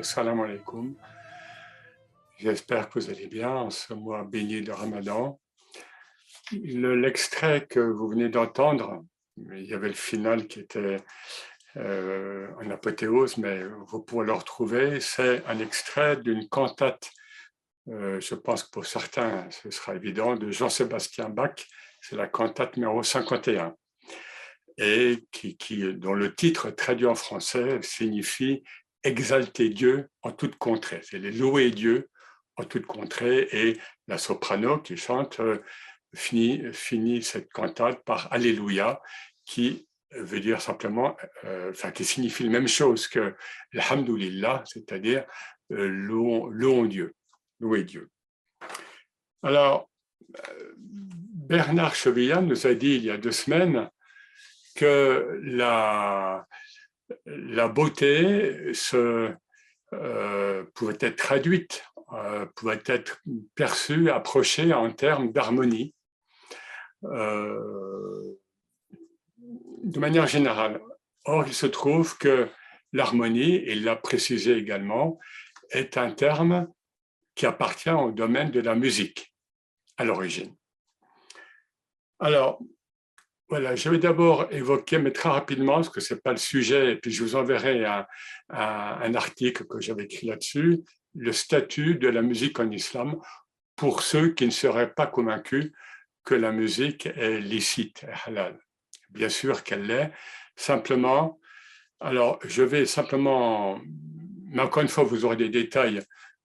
assalamu alaikum. J'espère que vous allez bien en ce mois béni de Ramadan. L'extrait que vous venez d'entendre, il y avait le final qui était euh, en apothéose, mais vous pourrez le retrouver, c'est un extrait d'une cantate, euh, je pense que pour certains ce sera évident, de Jean-Sébastien Bach, c'est la cantate numéro 51 et qui, dont le titre traduit en français signifie exalter Dieu en toute contrée. C'est les louer Dieu en toute contrée et la soprano qui chante euh, finit, cette cantate par Alléluia qui veut dire simplement, euh, enfin qui signifie la même chose que l'Hamdulillah, c'est-à-dire euh, louons, Dieu, louer Dieu. Alors, Bernard Chevillard nous a dit il y a deux semaines que la, la beauté se, euh, pouvait être traduite, euh, pouvait être perçue, approchée en termes d'harmonie, euh, de manière générale. Or, il se trouve que l'harmonie, il l'a précisé également, est un terme qui appartient au domaine de la musique à l'origine. Alors, voilà, je vais d'abord évoquer, mais très rapidement, parce que ce n'est pas le sujet, et puis je vous enverrai un, article que j'avais écrit là-dessus, le statut de la musique en islam, pour ceux qui ne seraient pas convaincus que la musique est licite, halal. Bien sûr qu'elle l'est, simplement, alors je vais simplement, mais encore une fois, vous aurez des détails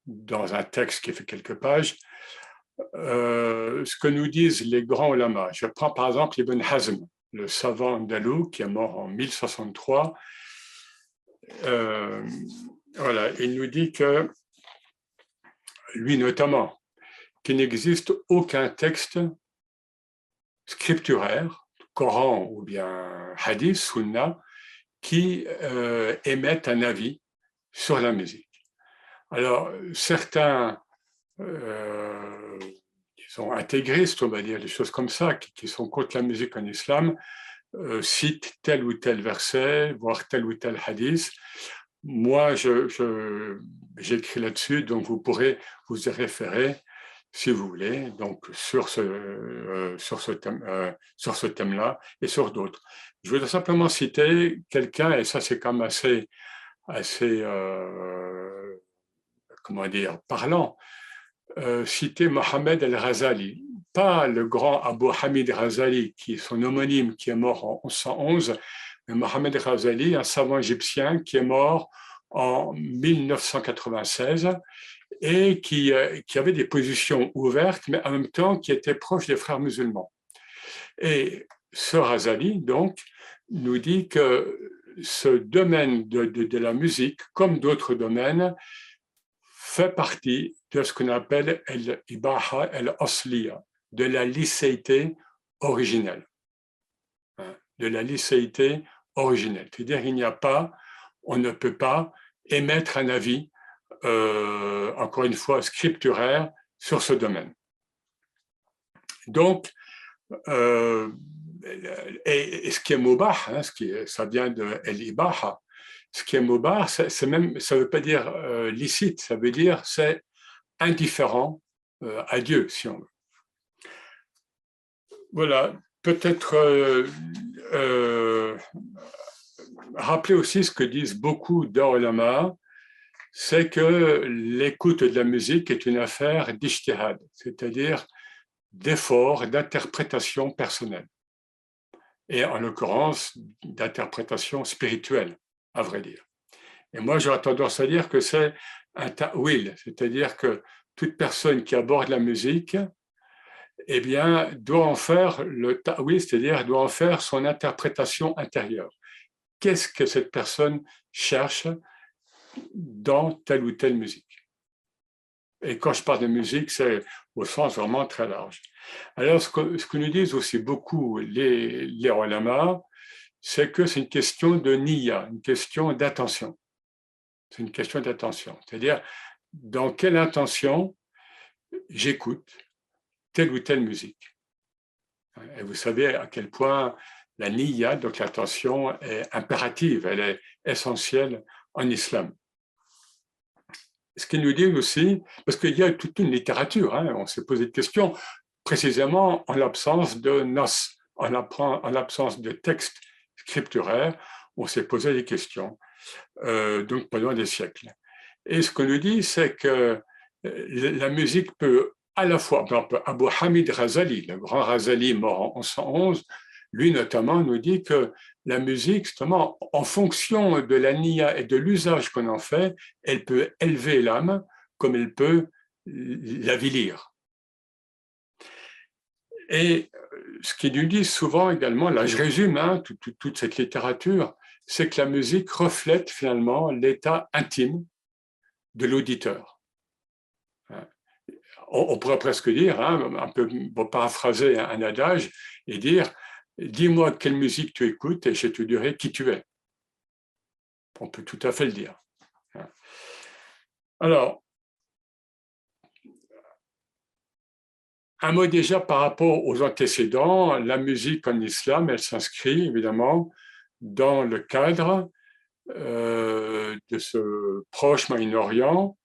dans un texte qui fait quelques pages, euh, ce que nous disent les grands ulama. Je prends par exemple Ibn Hazm, le savant andalou qui est mort en 1063. Euh, voilà, il nous dit que, lui notamment, qu'il n'existe aucun texte scripturaire, Coran ou bien Hadith, Sunna, qui euh, émette un avis sur la musique. Alors, certains euh, sont intégristes, on va dire, des choses comme ça, qui, sont contre la musique en islam, euh, citent tel ou tel verset, voire tel ou tel hadith. Moi, j'écris je, là-dessus, donc vous pourrez vous y référer si vous voulez, donc sur ce, euh, sur ce thème, sur ce thème-là et sur d'autres. Je voudrais simplement citer quelqu'un, et ça c'est quand même assez, assez comment dire, parlant. Euh, citer Mohamed el-Razali, pas le grand Abu Hamid Razali, qui est son homonyme, qui est mort en 1111, mais Mohamed el-Razali, un savant égyptien qui est mort en 1996 et qui, euh, qui, avait des positions ouvertes, mais en même temps qui était proche des frères musulmans. Et ce Razali, donc, nous dit que ce domaine de, de la musique, comme d'autres domaines, fait partie de ce qu'on appelle l'ibaha el-asliya, de la licéité originelle. Hein, de la licéité originelle. C'est-à-dire qu'il n'y a pas, on ne peut pas émettre un avis, euh, encore une fois, scripturaire sur ce domaine. Donc, euh, et, ce qui est mubah, hein, ce qui ça vient de el-ibaha, ce qui est mobar, c'est même, ça ne veut pas dire euh, licite, ça veut dire c'est indifférent euh, à Dieu, si on veut. Voilà, peut-être euh, rappeler aussi ce que disent beaucoup d'Orlama, c'est que l'écoute de la musique est une affaire d'ishtihad, c'est-à-dire d'effort, d'interprétation personnelle, et en l'occurrence d'interprétation spirituelle à vrai dire. Et moi, j'aurais tendance à dire que c'est un ta'wil, c'est-à-dire que toute personne qui aborde la musique, eh bien, doit en faire le ta'wil, c'est-à-dire doit en faire son interprétation intérieure. Qu'est-ce que cette personne cherche dans telle ou telle musique? Et quand je parle de musique, c'est au sens vraiment très large. Alors, ce que, nous disent aussi beaucoup les, les c'est que c'est une question de niya, une question d'attention. C'est une question d'attention. C'est-à-dire, dans quelle intention j'écoute telle ou telle musique. Et vous savez à quel point la niya, donc l'attention, est impérative, elle est essentielle en islam. ce qu'ils nous disent aussi, parce qu'il y a toute une littérature, hein, on s'est posé de questions, précisément en l'absence de nos, en l'absence de textes scripturaires, on s'est posé des questions, euh, donc pendant des siècles. Et ce qu'on nous dit, c'est que euh, la musique peut à la fois, par exemple, Abu Hamid Razali, le grand Razali mort en 1111, lui notamment nous dit que la musique, justement, en fonction de la nia et de l'usage qu'on en fait, elle peut élever l'âme comme elle peut l'avilir. Et ce qu'il nous dit souvent également, là je résume hein, toute cette littérature, c'est que la musique reflète finalement l'état intime de l'auditeur. On, pourrait presque dire, hein, un peu paraphraser un adage, et dire dis-moi quelle musique tu écoutes et je te dirai qui tu es. On peut tout à fait le dire. Alors, un mot déjà par rapport aux antécédents. La musique en islam, elle s'inscrit évidemment dans le cadre euh, de ce proche Moyen-Orient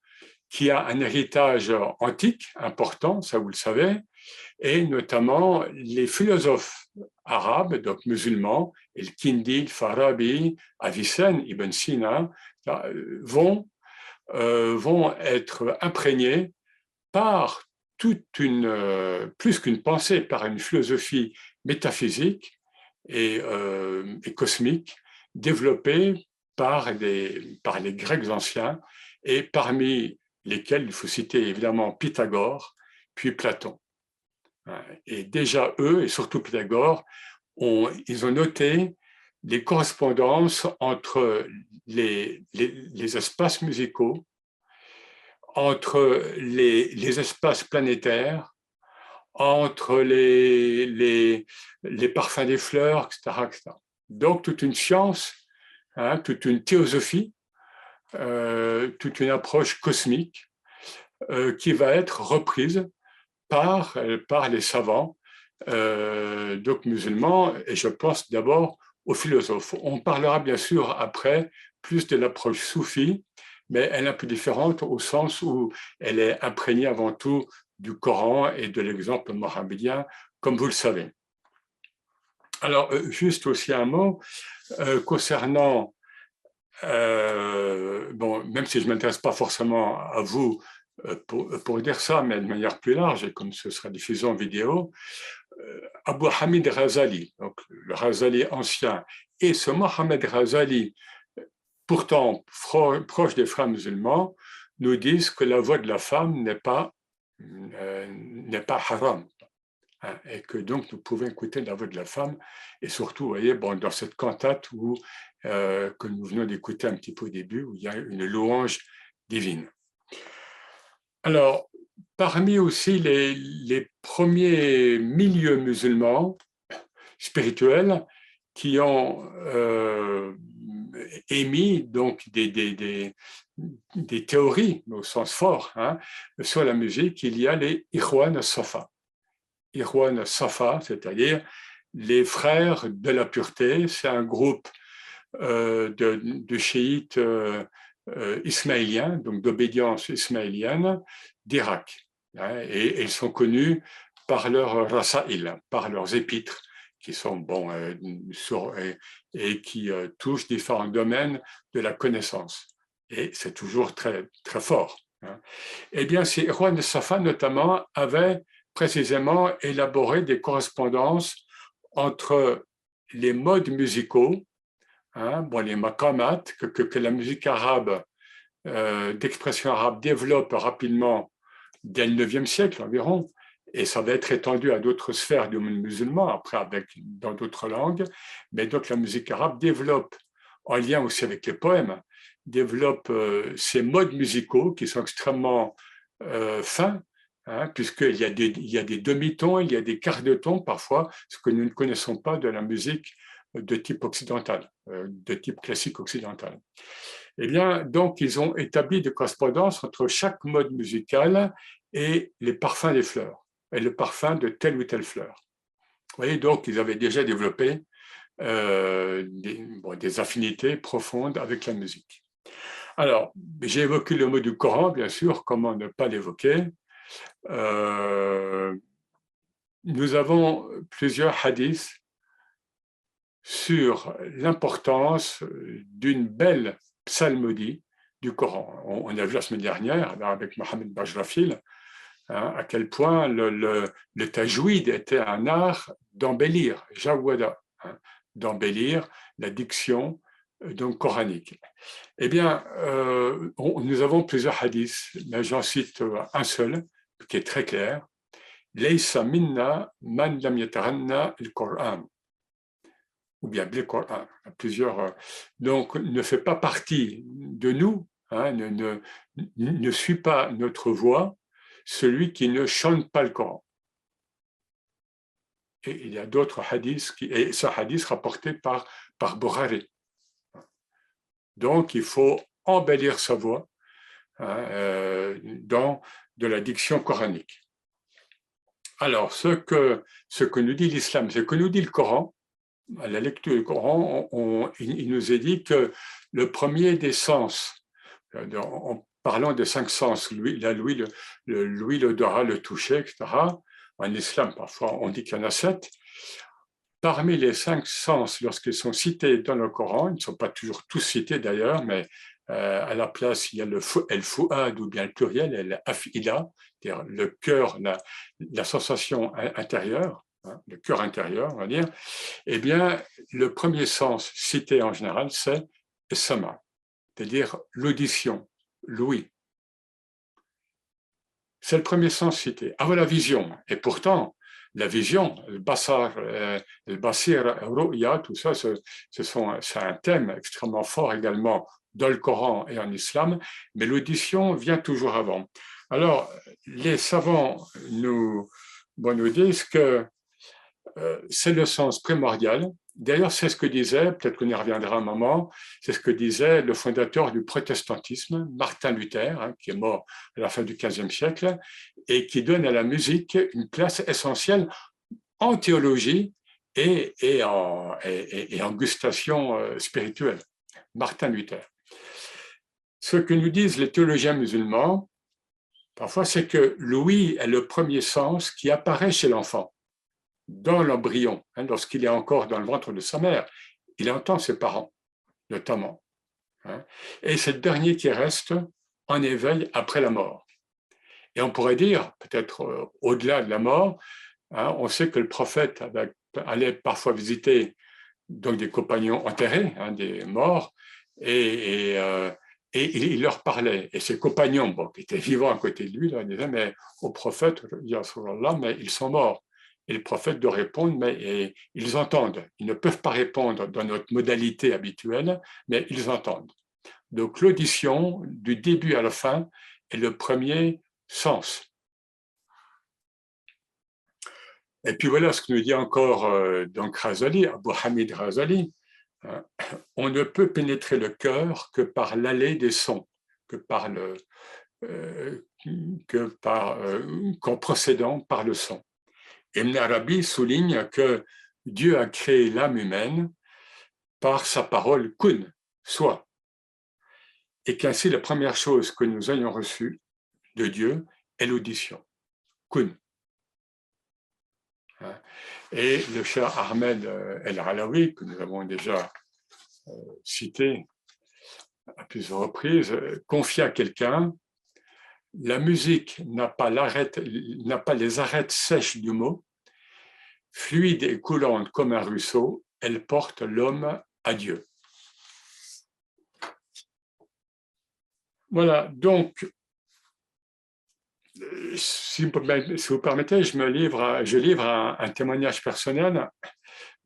qui a un héritage antique important, ça vous le savez, et notamment les philosophes arabes, donc musulmans, El Kindi, Farabi, Avicenne, Ibn Sina, vont, euh, vont être imprégnés par toute une, euh, plus qu'une pensée, par une philosophie métaphysique et, euh, et cosmique développée par, des, par les Grecs anciens et parmi lesquels il faut citer évidemment Pythagore, puis Platon. Et déjà eux, et surtout Pythagore, ont, ils ont noté les correspondances entre les, les, espaces musicaux, entre les, les, espaces planétaires, entre les, les, parfums des fleurs, etc., Donc toute une science, hein, toute une théosophie, euh, toute une approche cosmique euh, qui va être reprise par, par les savants, euh, donc musulmans, et je pense d'abord aux philosophes. On parlera bien sûr après plus de l'approche soufie, mais elle est un peu différente au sens où elle est imprégnée avant tout du Coran et de l'exemple mohammedien, comme vous le savez. Alors, euh, juste aussi un mot concernant, bon, même si je ne m'intéresse pas forcément à vous euh, pour, dire ça, mais de manière plus large, et comme ce sera diffusé en vidéo, euh, Abu Hamid Razali, donc le Razali ancien, et ce Mohamed Razali, pourtant proche des frères musulmans, nous disent que la voix de la femme n'est pas, euh, n'est pas haram. Hein, et que donc nous pouvons écouter la voix de la femme, et surtout, vous voyez, bon, dans cette cantate où, que nous venons d'écouter un petit peu au début, où il y a une louange divine. Alors, parmi aussi les, premiers milieux musulmans spirituels qui ont euh, émis donc des, théories au sens fort hein, sur la musique, il y a les Irwan Safa. Irwan Safa, c'est-à-dire les frères de la pureté, c'est un groupe euh, de, chiites euh, euh, ismaéliens, donc d'obédience ismaélienne d'Irak. Hein, et, ils sont connus par leurs rasaïl, par leurs épîtres, qui sont bon euh, et, qui euh, touchent différents domaines de la connaissance. Et c'est toujours très, très fort. Hein. Eh bien, ces Juan Safa, notamment, avaient précisément élaboré des correspondances entre les modes musicaux Hein, bon, les maqamat, que, que, la musique arabe, euh, d'expression arabe, développe rapidement dès le 9e siècle environ, et ça va être étendu à d'autres sphères du monde musulman, après avec, dans d'autres langues, mais donc la musique arabe développe, en lien aussi avec les poèmes, développe euh, ces modes musicaux qui sont extrêmement euh, fins, hein, puisqu'il y a des, demi-tons, il y a des quarts de ton parfois, ce que nous ne connaissons pas de la musique de type occidental, euh, de type classique occidental. Eh bien, donc, ils ont établi des correspondances entre chaque mode musical et les parfums des fleurs, et le parfum de telle ou telle fleur. Vous voyez, donc, ils avaient déjà développé des, affinités profondes avec la musique. Alors, j'ai évoqué le mot du Coran, bien sûr, comment ne pas l'évoquer. Euh, nous avons plusieurs hadiths sur l'importance d'une belle psalmodie du Coran. On, a vu la semaine dernière avec Mohamed Bajrafil hein, à quel point le, le, était un art d'embellir, jawada, hein, d'embellir la diction donc coranique. Eh bien, euh, nous avons plusieurs hadiths, mais j'en cite un seul qui est très clair. Leisa minna man lam al-Qur'an ou bien le plusieurs. Euh, donc, ne fait pas partie de nous, hein, ne, ne, ne, suit pas notre voix, celui qui ne chante pas le Coran. Et il y a d'autres hadiths, qui, et ce hadith rapporté par, par Borari. Donc, il faut embellir sa voix hein, euh, dans de la diction coranique. Alors, ce que, nous dit l'islam, ce que nous dit le Coran, à la lecture du Coran, il nous est dit que le premier des sens, en parlant des cinq sens, la le, le, le toucher, etc., en islam, parfois, on dit qu'il y en a sept. Parmi les cinq sens, lorsqu'ils sont cités dans le Coran, ils ne sont pas toujours tous cités d'ailleurs, mais euh, à la place, il y a le el fouad ou bien le pluriel, el afila, c'est-à-dire le cœur, la sensation intérieure. Hein, le cœur intérieur, on va dire, eh bien, le premier sens cité en général, c'est sama, c'est-à-dire l'audition, l'ouïe. C'est le premier sens cité. Avant la vision. Et pourtant, la vision, le basar, euh, le basir, ru'ya, tout ça, ce, sont, c'est un thème extrêmement fort également dans le Coran et en islam, mais l'audition vient toujours avant. Alors, les savants nous, nous disent que euh, c'est le sens primordial. D'ailleurs, c'est ce que disait, peut-être qu'on y reviendra un moment, c'est ce que disait le fondateur du protestantisme, Martin Luther, hein, qui est mort à la fin du XVe siècle, et qui donne à la musique une place essentielle en théologie et, en, et, en, gustation euh, spirituelle. Martin Luther. Ce que nous disent les théologiens musulmans, parfois, c'est que l'ouïe est le premier sens qui apparaît chez l'enfant dans l'embryon, hein, lorsqu'il est encore dans le ventre de sa mère, il entend ses parents, notamment. Hein, et c'est le dernier qui reste en éveil après la mort. Et on pourrait dire, peut-être euh, au-delà de la mort, hein, on sait que le prophète allait parfois visiter donc des compagnons enterrés, des morts, et, euh, il leur parlait. Et ses compagnons, qui étaient vivants à côté de lui, disaient, mais au prophète, là, mais ils sont morts et le prophète de répondre, mais ils entendent. Ils ne peuvent pas répondre dans notre modalité habituelle, mais ils entendent. Donc l'audition, du début à la fin, est le premier sens. Et puis voilà ce que nous dit encore euh, donc Abu Hamid Razali. Hein, on ne peut pénétrer le cœur que par l'allée des sons, que par le, euh, que par, euh, qu'en procédant par le son. Ibn Arabi souligne que Dieu a créé l'âme humaine par sa parole kun, soit, et qu'ainsi la première chose que nous ayons reçue de Dieu est l'audition, kun. Hein? Et le cher Ahmed euh, El-Alawi, que nous avons déjà euh, cité à plusieurs reprises, euh, confia quelqu'un la musique n'a pas, les arêtes sèches du mot, fluide et coulante comme un ruisseau, elle porte l'homme à Dieu. Voilà, donc, si vous permettez, je me livre, je livre un témoignage personnel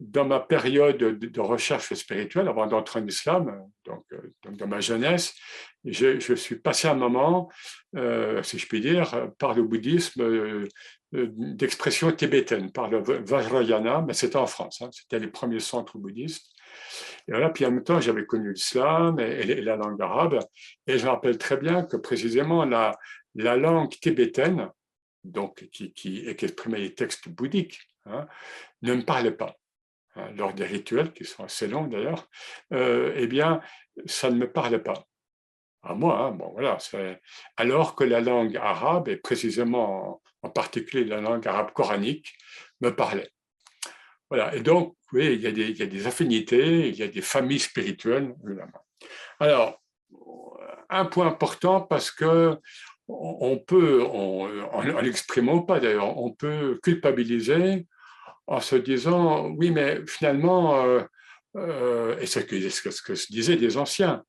dans ma période de, recherche spirituelle, avant d'entrer en islam, donc, euh, dans ma jeunesse, je, suis passé un moment, euh, si je puis dire, par le bouddhisme euh, d'expression tibétaine, par le Vajrayana, mais c'était en France, hein, c'était les premiers centres bouddhistes. Et voilà, puis en même temps, j'avais connu l'islam et, la langue arabe, et je me rappelle très bien que précisément la, la langue tibétaine, donc qui, qui, exprimait les textes bouddhiques, hein, ne me parlait pas. Hein, lors des rituels, qui sont assez longs d'ailleurs, euh, eh bien, ça ne me parlait pas. à moi, hein, bon, voilà, alors que la langue arabe, et précisément en, particulier la langue arabe coranique, me parlait. Voilà, et donc, oui, il y, a des, affinités, il y a des familles spirituelles, évidemment. Alors, un point important parce que on peut, en l'exprimant pas d'ailleurs, on peut culpabiliser en se disant, oui, mais finalement, euh, euh, et c'est ce que, se disaient des anciens,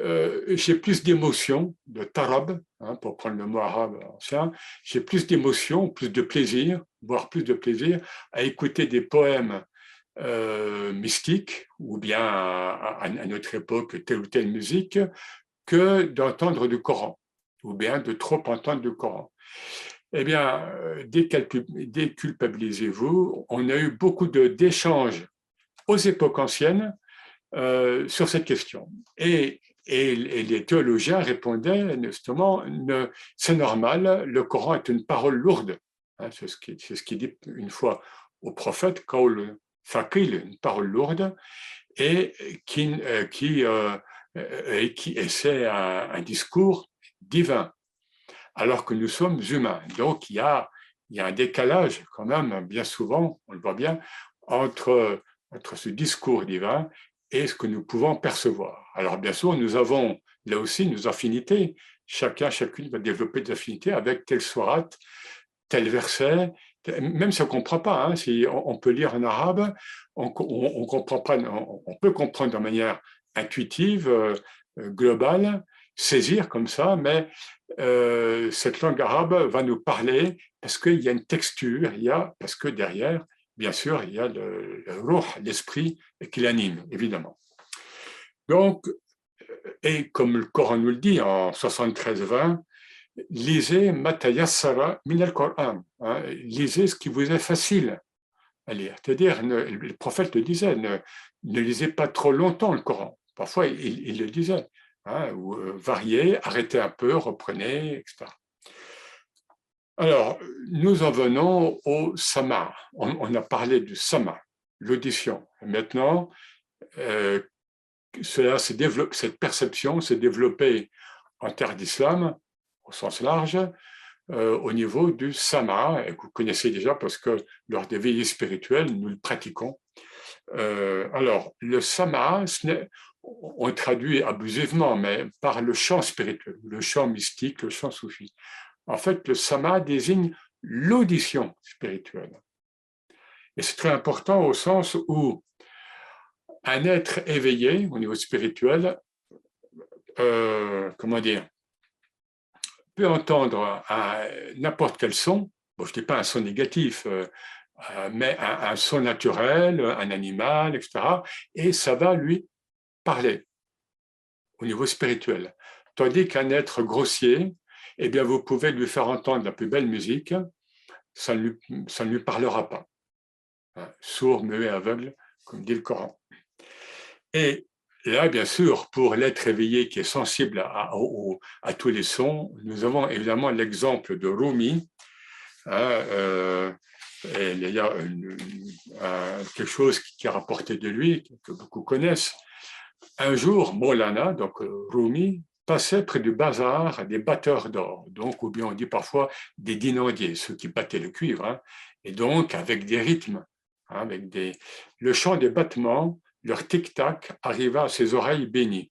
euh, j'ai plus d'émotion, de tarab, hein, pour prendre le mot arabe ancien, j'ai plus d'émotion, plus de plaisir, voire plus de plaisir à écouter des poèmes mystiques, ou bien à, à, notre époque telle ou telle musique, que d'entendre du Coran, ou bien de trop entendre du Coran. Eh bien, euh, déculpabilisez-vous. On a eu beaucoup d'échanges aux époques anciennes euh, sur cette question. Et, les théologiens répondaient justement, c'est normal, le Coran est une parole lourde. Hein, c'est ce qui dit une fois au prophète, Kaul Fakil, une parole lourde, et qui, euh, c'est un discours divin alors que nous sommes humains. Donc, il y a, un décalage quand même, bien souvent, on le voit bien, entre, entre ce discours divin et ce que nous pouvons percevoir. Alors, bien sûr, nous avons là aussi nos affinités. Chacun, chacune va développer des affinités avec telle sourate, tel verset, même si on ne comprend pas, hein, si on, peut lire en arabe, on, on, comprend pas, on, peut comprendre de manière intuitive, euh, globale, saisir comme ça, mais euh, cette langue arabe va nous parler parce qu'il y a une texture, il y a, parce que derrière, bien sûr, il y a le, le l'esprit qui l'anime, évidemment. Donc, et comme le Coran nous le dit en 73-20, lisez Matayassara min al-Qur'an, hein, lisez ce qui vous est facile à lire. C'est-à-dire, le prophète le disait, ne, lisez pas trop longtemps le Coran. Parfois, il le disait. Hein, ou euh, varier, arrêtez un peu, reprenez, etc. Alors, nous en venons au sama. On, a parlé du sama, l'audition. Maintenant, euh, cela cette perception s'est développée en terre d'islam, au sens large, euh, au niveau du sama, que vous connaissez déjà parce que lors des veillées spirituelles, nous le pratiquons. alors, le sama, on traduit abusivement, mais par le chant spirituel, le chant mystique, le chant soufi. En fait, le sama désigne l'audition spirituelle. Et c'est très important au sens où un être éveillé au niveau spirituel, euh, comment dire, peut entendre n'importe quel son, bon, je ne dis pas un son négatif, euh, euh, mais un, un, son naturel, un animal, etc. Et ça va lui parler au niveau spirituel. Tandis qu'un être grossier, eh bien, vous pouvez lui faire entendre la plus belle musique, ça ne lui, parlera pas. Hein, sourd, muet, aveugle, comme dit le Coran. Et là, bien sûr, pour l'être éveillé qui est sensible à, à, tous les sons, nous avons évidemment l'exemple de Rumi. Hein, euh, il y a quelque chose qui est rapporté de lui, que beaucoup connaissent, un jour, Molana, donc euh, Rumi, passait près du bazar des batteurs d'or, donc, ou bien on dit parfois des dinandiers, ceux qui battaient le cuivre, hein. et donc avec des rythmes, hein, avec des... le chant des battements, leur tic-tac arriva à ses oreilles bénies.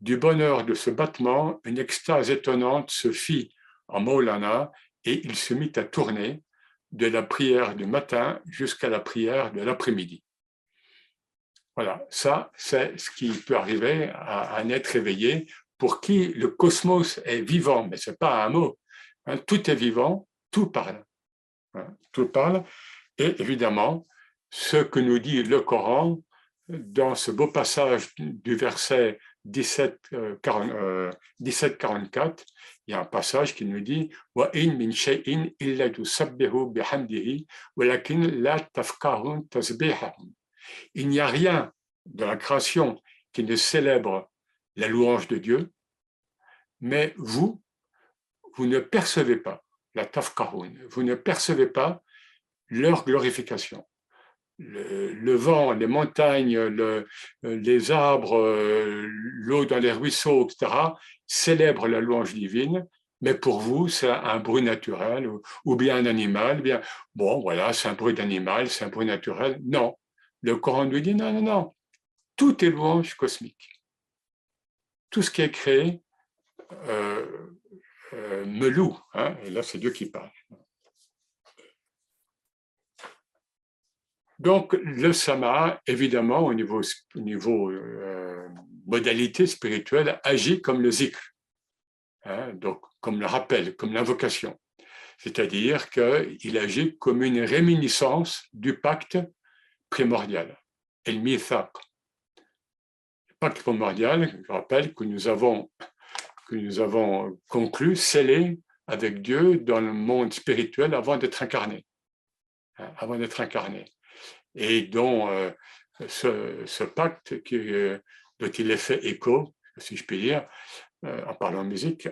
Du bonheur de ce battement, une extase étonnante se fit en Maulana et il se mit à tourner de la prière du matin jusqu'à la prière de l'après-midi. Voilà, ça, c'est ce qui peut arriver à un être éveillé pour qui le cosmos est vivant, mais ce n'est pas un mot. Hein. tout est vivant, tout parle. Hein. tout parle. Et évidemment, ce que nous dit le Coran dans ce beau passage du verset 17, 17 44, il y a un passage qui nous dit Wa in. Il n'y a rien de la création qui ne célèbre la louange de Dieu, mais vous, vous ne percevez pas la tafkaroun, vous ne percevez pas leur glorification. le, vent, les montagnes, les arbres, l'eau dans les ruisseaux, etc., célèbrent la louange divine, mais pour vous, c'est un bruit naturel ou, bien un animal. Bien, bon, voilà, c'est un bruit d'animal, c'est un bruit naturel. Non, le Coran nous dit non, non, non. Tout est louange cosmique. Tout ce qui est créé euh, euh, me loue. Hein, et là, c'est Dieu qui parle. Donc, le sama, évidemment, au niveau, niveau euh, modalité spirituelle, agit comme le zikr, hein, donc comme le rappel, comme l'invocation. C'est-à-dire qu'il agit comme une réminiscence du pacte primordial, el mithaq. Le pacte primordial, je rappelle que nous avons, que nous avons conclu, scellé avec Dieu dans le monde spirituel avant d'être incarné. Hein, avant d'être incarné et dont euh, ce, pacte euh, dont il est fait écho, si je puis dire, euh, en parlant de musique,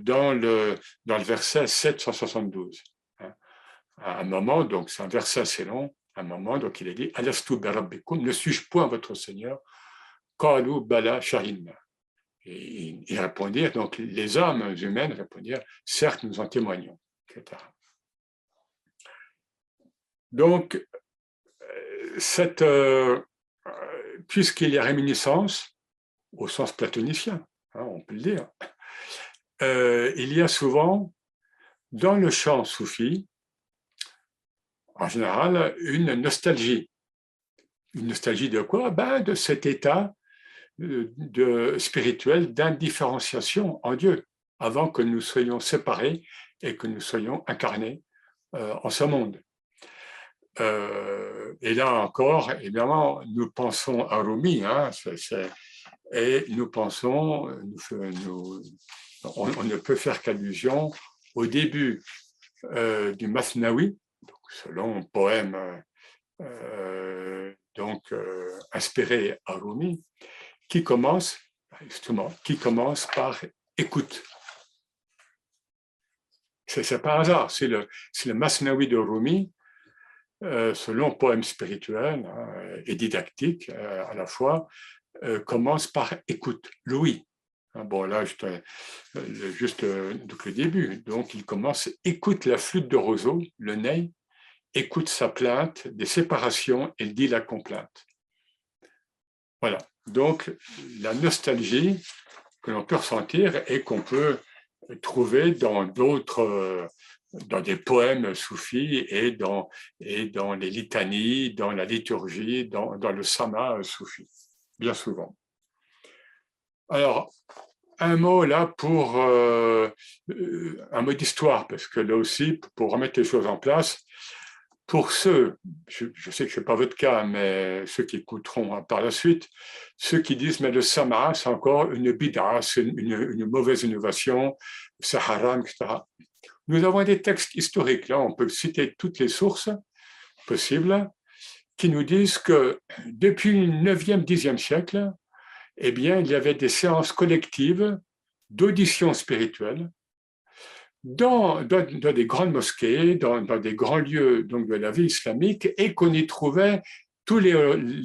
dans, le, dans le verset 772. Hein. À un moment, donc c'est un verset assez long, à un moment, donc il est dit Alastu barabbikum, ne suis-je point votre Seigneur? Kalu bala shahinna. Et ils répondirent, donc les âmes humaines répondirent Certes, nous en témoignons, etc. Donc, cette, euh, puisqu'il y a réminiscence, au sens platonicien, hein, on peut le dire, euh, il y a souvent dans le chant soufi, en général, une nostalgie. Une nostalgie de quoi? Ben, De cet état euh, de, spirituel d'indifférenciation en Dieu, avant que nous soyons séparés et que nous soyons incarnés en ce monde. Euh, et là encore, évidemment, nous pensons à Rumi, hein, et nous pensons, on, ne peut faire qu'allusion au début euh, du Masnawi, selon un poème euh, donc, inspiré à Rumi, qui commence, justement, qui commence par écoute. C'est pas hasard, c'est le, Masnawi de Rumi euh, ce long poème spirituel et didactique euh, à la fois, euh, commence par écoute, Louis. Hein, bon, là, juste donc le début. Donc, il commence, écoute la flûte de roseau, le nez, écoute sa plainte des séparations et dit la complainte. Voilà. Donc, la nostalgie que l'on peut ressentir et qu'on peut trouver dans d'autres dans des poèmes soufis et dans, et dans les litanies, dans la liturgie, dans, dans le sama soufi, bien souvent. Alors, un mot là pour euh, un mot d'histoire, parce que là aussi, pour remettre les choses en place, pour ceux, je, sais que ce n'est pas votre cas, mais ceux qui écouteront par la suite, ceux qui disent mais le sama, c'est encore une bida, c'est une, une, mauvaise innovation, c'est haram, etc. Nous avons des textes historiques, là on peut citer toutes les sources possibles, qui nous disent que depuis le 9e, 10e siècle, eh bien, il y avait des séances collectives d'audition spirituelle dans, des grandes mosquées, dans, des grands lieux donc, de la vie islamique, et qu'on y trouvait tous les,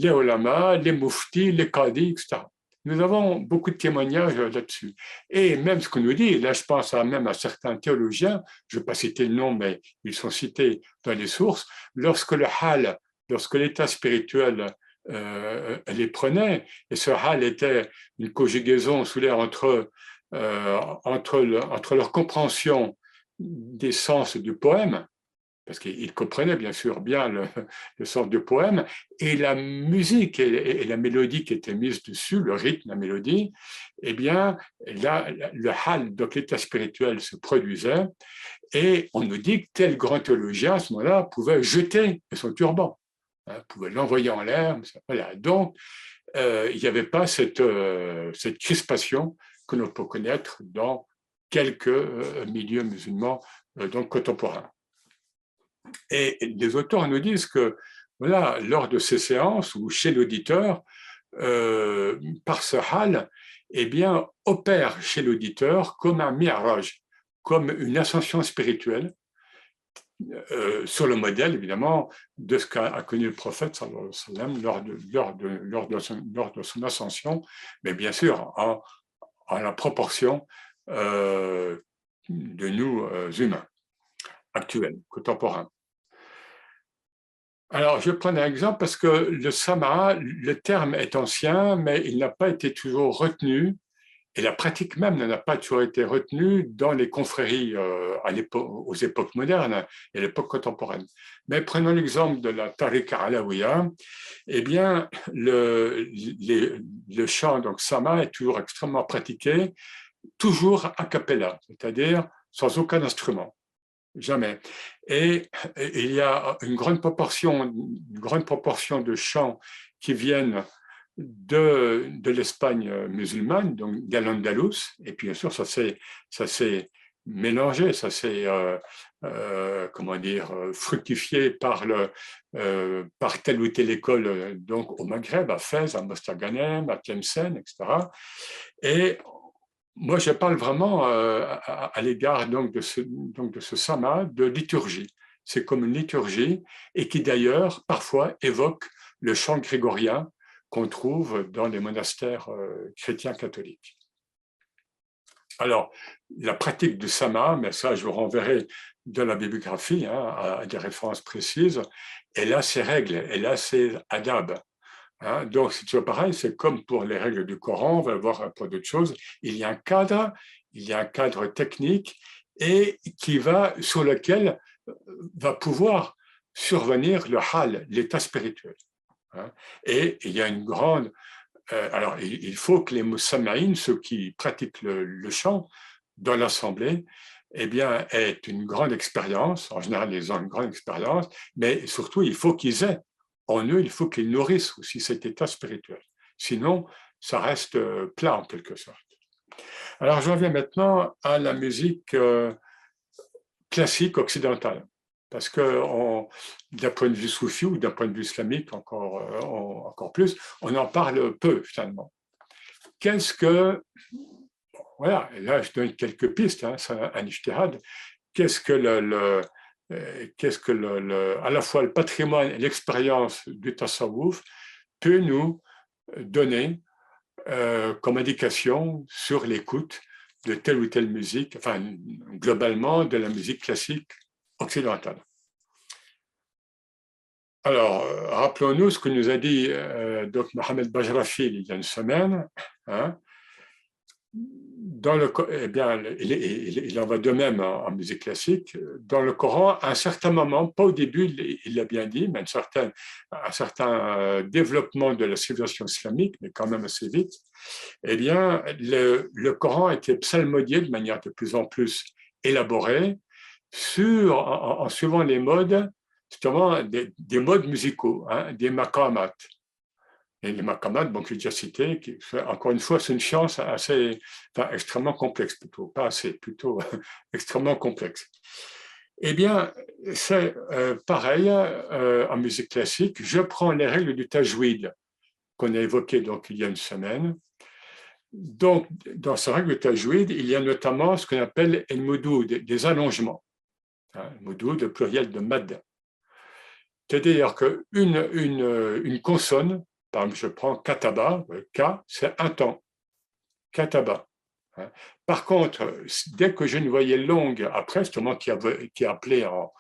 olamas, les muftis, les qadis, etc. Nous avons beaucoup de témoignages là-dessus. Et même ce qu'on nous dit, là je pense même à certains théologiens, je ne vais pas citer le nom, mais ils sont cités dans les sources, lorsque le hal, lorsque l'état spirituel euh, les prenait, et ce hal était une conjugaison sous l'air entre, euh, entre, entre leur compréhension des sens du poème, parce qu'il comprenait bien sûr bien le, sens du poème, et la musique et, la mélodie qui était mise dessus, le rythme, la mélodie, eh bien, là, le hal, donc l'état spirituel se produisait, et on nous dit que tel grand théologien, à ce moment-là, pouvait jeter son turban, hein, pouvait l'envoyer en l'air, voilà. Donc, euh, il n'y avait pas cette, euh, cette crispation que l'on peut connaître dans quelques euh, milieux musulmans donc contemporains. Et les auteurs nous disent que voilà, lors de ces séances ou chez l'auditeur, euh, par ce hal, eh bien, opère chez l'auditeur comme un mirage, comme une ascension spirituelle, euh, sur le modèle, évidemment, de ce qu'a connu le prophète lors, de, lors, de, lors, de son, lors de son ascension, mais bien sûr en, en la proportion euh, de nous euh, humains actuels, contemporains. Alors, je prends un exemple parce que le sama, le terme est ancien, mais il n'a pas été toujours retenu et la pratique même n'a pas toujours été retenue dans les confréries euh, à aux époques modernes et à l'époque contemporaine. Mais prenons l'exemple de la Tariqa Alawiya. Eh bien, le, le chant, donc Sama, est toujours extrêmement pratiqué, toujours a cappella, c'est-à-dire sans aucun instrument. Jamais. Et, et il y a une grande proportion, une grande proportion de chants qui viennent de, de l'Espagne musulmane, donc d'Al-Andalus, et puis bien sûr, ça s'est mélangé, ça s'est, euh, euh, comment dire, fructifié par, le, euh, par telle ou telle école, donc au Maghreb, à Fès, à Mostaganem, à Tlemcen, etc. Et moi, je parle vraiment à, l'égard donc de ce, donc de ce sama de liturgie. C'est comme une liturgie et qui d'ailleurs parfois évoque le chant grégorien qu'on trouve dans les monastères euh, chrétiens catholiques. Alors, la pratique du sama, mais ça je vous renverrai de la bibliographie hein, à des références précises, elle a ses règles, elle a ses adab. Hein. Donc, c'est toujours pareil, c'est comme pour les règles du Coran, on va voir peu d'autres choses. Il y a un cadre, il y a un cadre technique et qui va, sur lequel euh, va pouvoir survenir le hal, l'état spirituel. Hein. Et il y a une grande... Euh, alors, il faut que les Moussammaïnes, ceux qui pratiquent le, chant dans l'Assemblée, eh bien, aient une grande expérience. En général, ils ont une grande expérience, mais surtout, il faut qu'ils aient en eux, il faut qu'ils nourrissent aussi cet état spirituel. Sinon, ça reste euh, plat en quelque sorte. Alors, je reviens maintenant à la musique euh, classique occidentale parce que d'un point de vue soufi ou d'un point de vue islamique encore, euh, encore plus, on en parle peu finalement. Qu'est-ce que, voilà, là je donne quelques pistes, hein, c'est un qu'est-ce que le, euh, qu'est-ce que le, à la fois le patrimoine et l'expérience du tasawwuf peut nous donner euh, comme indication sur l'écoute de telle ou telle musique, enfin globalement de la musique classique occidentale. Alors, euh, rappelons-nous ce que nous a dit euh, Mohamed Bajrafil il y a une semaine. Hein. eh bien, il, en va de même en, musique classique. Dans le Coran, à un certain moment, pas au début, il l'a bien dit, mais un certain euh, développement de la civilisation islamique, mais quand même assez vite, eh bien, le, le Coran était psalmodié de manière de plus en plus élaborée, sur, en, suivant les modes, justement, des, des modes musicaux, hein, des makamat. Et les makamat, que j'ai déjà cité, qui, encore une fois, c'est une science assez, extrêmement complexe plutôt, pas assez, plutôt extrêmement complexe. Eh bien, c'est euh, pareil euh, en musique classique. Je prends les règles du tajwid qu'on a évoquées donc il y a une semaine. Donc, dans ces règles du tajwid, il y a notamment ce qu'on appelle el moudoud, des allongements. Hein, de pluriel de mad. C'est-à-dire qu'une une, une consonne, par exemple, je prends kataba, K, c'est un temps. Kataba. Hein. Par contre, dès que j'ai une voyelle longue après, justement qui, qui est appelée en,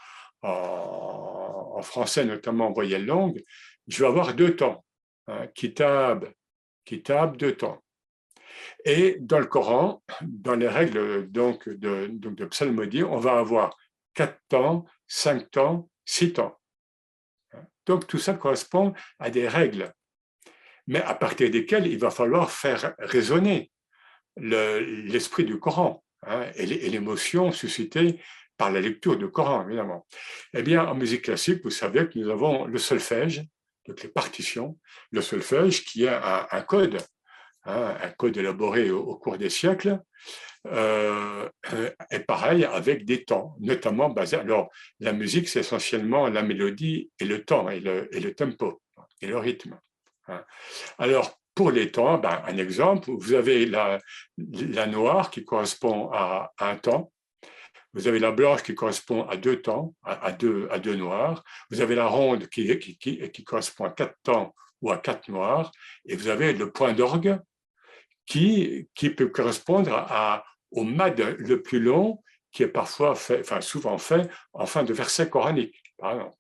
en, français notamment voyelle longue, je vais avoir deux temps. Hein, kitab, kitab, deux temps. Et dans le Coran, dans les règles donc, de, donc de psalmodie, on va avoir 4 temps, 5 temps, 6 temps. Donc tout ça correspond à des règles, mais à partir desquelles il va falloir faire résonner l'esprit du Coran hein, et l'émotion suscitée par la lecture du Coran, évidemment. Eh bien, en musique classique, vous savez que nous avons le solfège, donc les partitions, le solfège qui a un, code, hein, un code élaboré au cours des siècles, euh, est pareil avec des temps, notamment basés. Alors, la musique, c'est essentiellement la mélodie et le temps, et le, et le tempo, et le rythme. Hein. Alors, pour les temps, ben, un exemple, vous avez la, la noire qui correspond à, un temps. vous avez la blanche qui correspond à deux temps, à, deux, à deux noirs, vous avez la ronde qui, qui, qui, correspond à quatre temps ou à quatre noirs, et vous avez le point d'orgue qui, qui peut correspondre à, au mad le plus long, qui est parfois enfin souvent fait en fin de verset coranique, par exemple.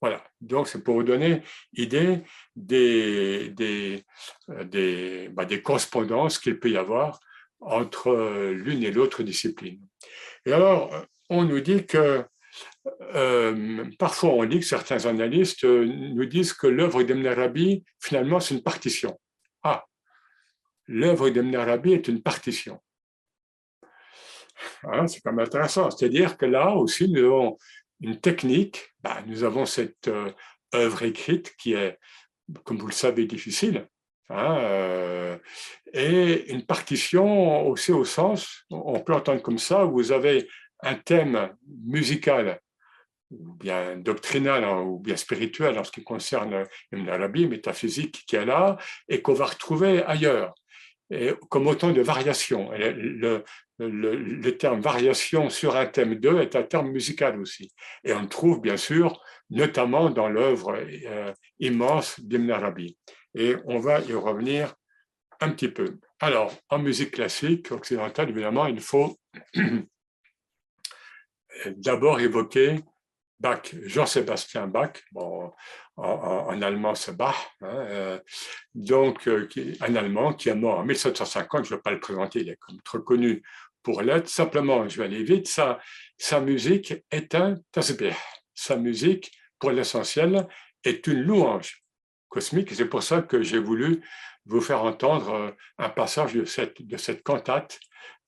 Voilà, donc c'est pour vous donner idée des, des, euh, des, bah, des correspondances qu'il peut y avoir entre euh, l'une et l'autre discipline. Et alors, on nous dit que, euh, parfois on lit que certains analystes nous disent que l'œuvre d'Ibn Arabi, finalement, c'est une partition. Ah, l'œuvre d'Ibn Arabi est une partition. Hein, c'est quand même intéressant. C'est-à-dire que là aussi, nous avons une technique, bah, nous avons cette euh, œuvre écrite qui est, comme vous le savez, difficile, hein, euh, et une partition aussi au sens, on peut entendre comme ça, où vous avez un thème musical ou bien doctrinal hein, ou bien spirituel en ce qui concerne l'Arabie métaphysique qui est là et qu'on va retrouver ailleurs, comme autant de variations. le, terme variation sur un thème 2 est un terme musical aussi. Et on le trouve bien sûr notamment dans l'œuvre euh, immense d'Ibn Arabi. Et on va y revenir un petit peu. Alors, en musique classique occidentale, évidemment, il faut d'abord évoquer Bach, Jean-Sébastien Bach, bon, en, allemand c'est Bach, hein, euh, donc euh, un Allemand qui est mort en 1750, je ne vais pas le présenter, il est comme trop connu pour l'être. Simplement, je vais aller vite, sa, sa musique est un tasbih. Sa musique, pour l'essentiel, est une louange cosmique. C'est pour ça que j'ai voulu vous faire entendre euh, un passage de cette, de cette cantate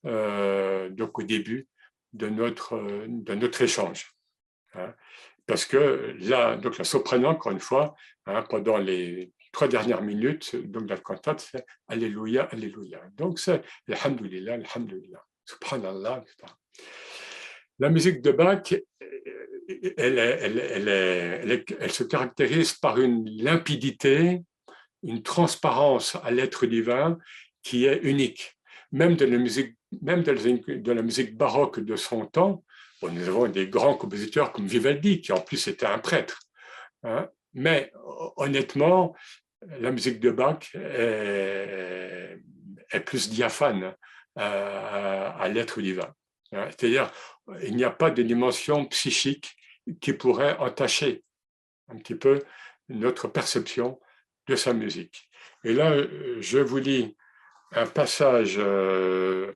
donc au début de notre, de notre échange. Hein. Parce que là, donc la soprano, encore une fois, hein, pendant les trois dernières minutes donc, la cantate, c'est Alléluia, Alléluia. Donc c'est Alhamdulillah, Alhamdulillah. Subhanallah, etc. La musique de Bach, elle, elle, se caractérise par une limpidité, une transparence à l'être divin qui est unique. Même de de la musique baroque de son temps, nous avons des grands compositeurs comme Vivaldi, qui en plus était un prêtre. Hein. Mais honnêtement, la musique de Bach est, plus diaphane à, l'être divin. Hein. C'est-à-dire, il n'y a pas de dimension psychique qui pourrait entacher un petit peu notre perception de sa musique. Et là, je vous lis un passage, euh,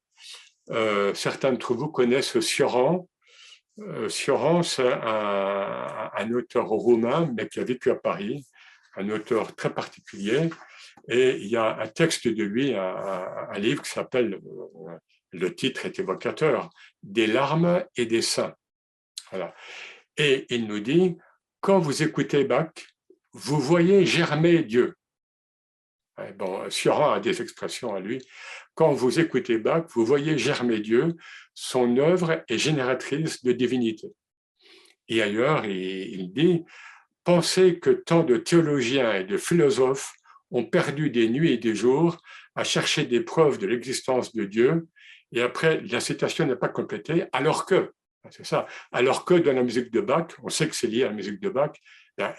euh, certains d'entre vous connaissent Sioran. Euh, Sioran, c'est un, un, auteur roumain, mais qui a vécu à Paris, un auteur très particulier, et il y a un texte de lui, un, livre qui s'appelle, euh, le titre est évocateur, Des larmes et des seins. Voilà. Et il nous dit, quand vous écoutez Bach, vous voyez germer Dieu. Bon, Sioran a des expressions à lui. Quand vous écoutez Bach, vous voyez germer Dieu. Son œuvre est génératrice de divinité. Et ailleurs, il dit, pensez que tant de théologiens et de philosophes ont perdu des nuits et des jours à chercher des preuves de l'existence de Dieu, et après, la citation n'est pas complétée, alors que, c'est ça, alors que dans la musique de Bach, on sait que c'est lié à la musique de Bach, ben,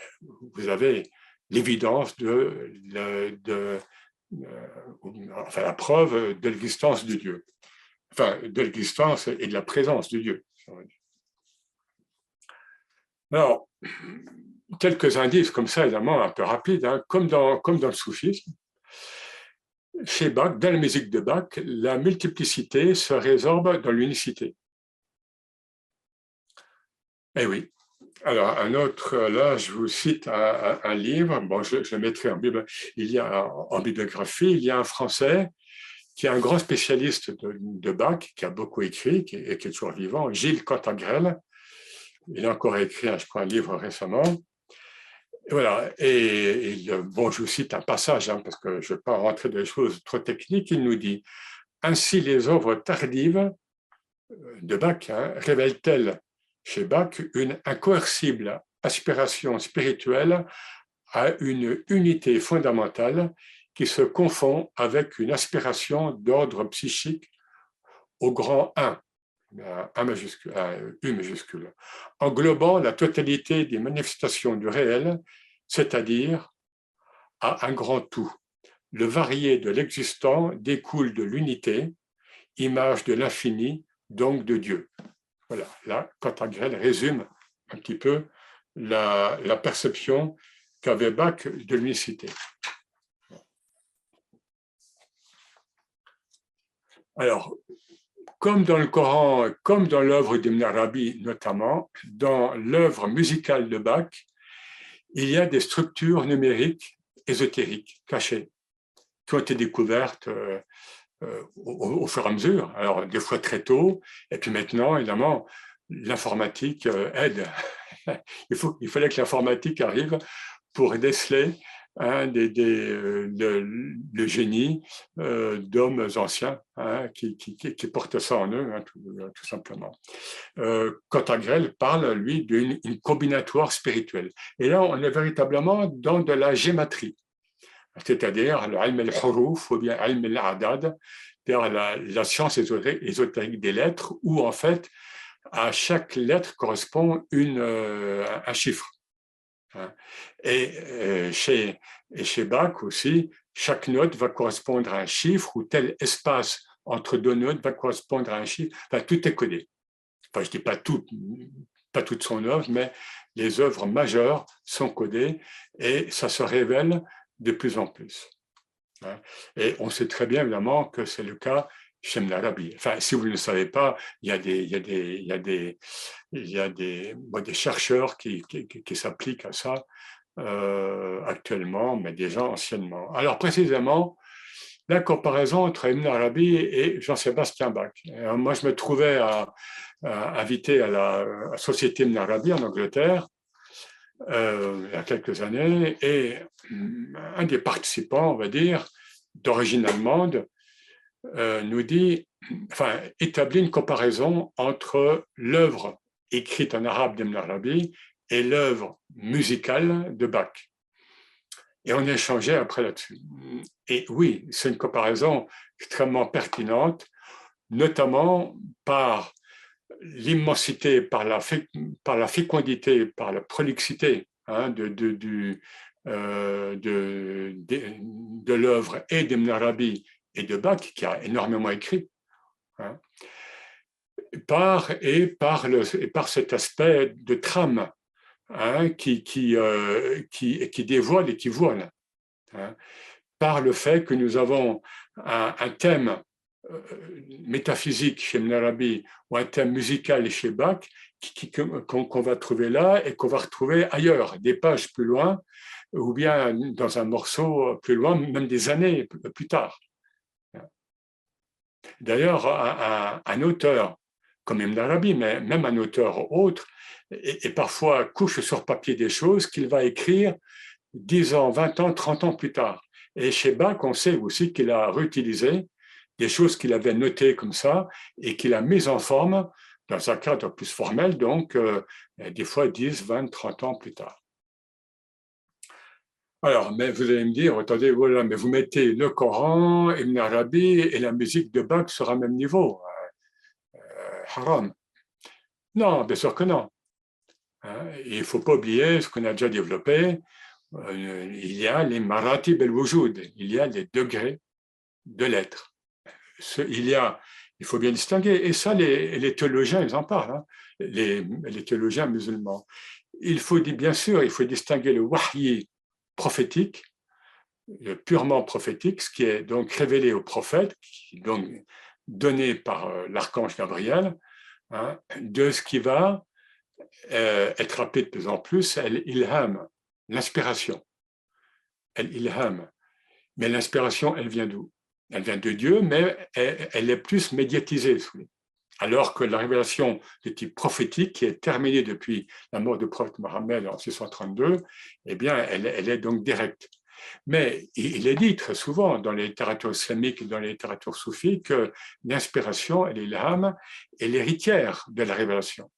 vous avez l'évidence de, enfin, la preuve de l'existence de Dieu, enfin, de l'existence et de la présence de Dieu. Alors, quelques indices comme ça, évidemment, un peu rapides, hein, comme, dans, comme dans le soufisme. Chez Bach, dans la musique de Bach, la multiplicité se résorbe dans l'unicité. Eh oui. Alors, un autre, là, je vous cite un, livre, bon, je, le mettrai en, il y a, en bibliographie, il y a un Français qui est un grand spécialiste de, Bach, qui a beaucoup écrit, et qui est toujours vivant, Gilles Cantagrel. Il a encore écrit, je crois, un livre récemment. Voilà, et, bon, je vous cite un passage, hein, parce que je ne vais pas rentrer dans des choses trop techniques, il nous dit « Ainsi les œuvres tardives euh, de Bach hein, révèlent-elles chez Bach une incoercible aspiration spirituelle à une unité fondamentale qui se confond avec une aspiration d'ordre psychique au grand un, un majuscule, U majuscule, englobant la totalité des manifestations du réel, c'est-à-dire à un grand tout. Le varié de l'existant découle de l'unité, image de l'infini, donc de Dieu. Voilà, là, Cantagrel résume un petit peu la, perception qu'avait Bach de l'unicité. Alors, comme dans le Coran, comme dans l'œuvre d'Ibn Arabi notamment, dans l'œuvre musicale de Bach, il y a des structures numériques ésotériques cachées qui ont été découvertes euh, au, fur et à mesure, alors des fois très tôt, et puis maintenant, évidemment, l'informatique euh, aide. il, faut, il fallait que l'informatique arrive pour déceler hein, des, euh, le, génie d'hommes anciens hein, qui, qui, qui, portent ça en eux, hein, tout, tout, simplement. Euh, Cantagrel parle, lui, d'une combinatoire spirituelle. Et là, on est véritablement dans de la gématrie, c'est-à-dire al-huruf ou bien al al-adad, c'est-à-dire la, science ésotérique des lettres, où en fait, à chaque lettre correspond une, un chiffre. Hein. Et euh, chez, et chez Bach aussi, chaque note va correspondre à un chiffre ou tel espace entre deux notes va correspondre à un chiffre. Tout est codé. Enfin, je ne dis pas tout, pas toute son œuvre, mais les œuvres majeures sont codées et ça se révèle de plus en plus. Hein. Et on sait très bien évidemment que c'est le cas Shem l'Arabie. Enfin, si vous ne le savez pas, il y a des, il y a des, il y a des, il y a des, des chercheurs qui, s'appliquent à ça euh, actuellement, mais déjà anciennement. Alors, précisément, la comparaison entre Ibn et Jean-Sébastien Bach. moi, je me trouvais invité à la Société Ibn en Angleterre euh, il y a quelques années, et un des participants, on va dire, d'origine allemande, euh, nous dit, enfin, établit une comparaison entre l'œuvre écrite en arabe d'Ibn Arabi et l'œuvre musicale de Bach. Et on échangeait après là-dessus. Et oui, c'est une comparaison extrêmement pertinente, notamment par l'immensité, par la, par la fécondité, par la prolixité hein, euh, de, de, de l'œuvre et d'Ibn Arabi et de Bach, qui a énormément écrit, hein, par, et, par le, et par cet aspect de trame hein, qui, qui, euh, qui, qui, dévoile et qui voile, par le fait que nous avons un, thème métaphysique chez Mnarabi ou un thème musical chez Bach qu'on va trouver là et qu'on va retrouver ailleurs, des pages plus loin, ou bien dans un morceau plus loin, même des années plus tard. D'ailleurs, un, auteur comme Ibn Arabi, mais même un auteur autre, et, parfois couche sur papier des choses qu'il va écrire 10 ans, 20 ans, 30 ans plus tard. Et chez Bach, on sait aussi qu'il a réutilisé des choses qu'il avait notées comme ça et qu'il a mises en forme dans un cadre plus formel, donc euh, des fois 10, 20, 30 ans plus tard. Alors, mais vous allez me dire, attendez, voilà, mais vous mettez le Coran, Ibn Arabi et la musique de Bach sur un même niveau. Euh, haram. Non, bien sûr que non. Hein, il ne faut pas oublier ce qu'on a déjà développé. Euh, il y a les marati bel wujud, il y a les degrés de l'être. Il y a, il faut bien distinguer, et ça, les, théologiens, ils en parlent, hein, les, théologiens musulmans. Il faut, bien sûr, il faut distinguer le wahyi, prophétique, purement prophétique, ce qui est donc révélé au prophète, donc donné par euh, l'archange Gabriel, hein, de ce qui va euh, être appelé de plus en plus l'ilham, l'inspiration. L'ilham. Mais l'inspiration, elle vient d'où? Elle vient de Dieu, mais elle, est plus médiatisée. Alors que la révélation de type prophétique, qui est terminée depuis la mort du prophète Mohammed en 632, eh bien, elle, est donc directe. Mais il est dit très souvent dans les littératures islamiques et dans les littératures soufis que l'inspiration, est l'âme, est l'héritière de la révélation.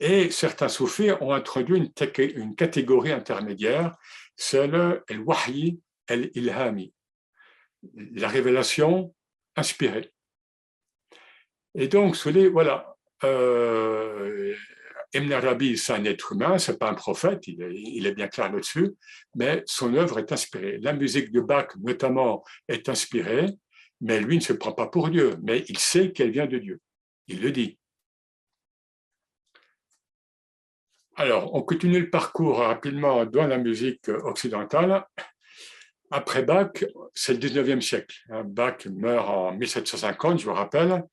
Et certains soufis ont introduit une, catégorie intermédiaire, c'est le wahyi el-ilhami, la révélation inspirée. Et donc, voilà, euh, Ibn Arabi, c'est un être humain, c'est pas un prophète, il est, il est bien clair là-dessus, mais son œuvre est inspirée. La musique de Bach, notamment, est inspirée, mais lui ne se prend pas pour Dieu, mais il sait qu'elle vient de Dieu. Il le dit. Alors, on continue le parcours rapidement dans la musique occidentale. Après Bach, c'est le 19e siècle. Hein. Bach meurt en 1750, je vous rappelle.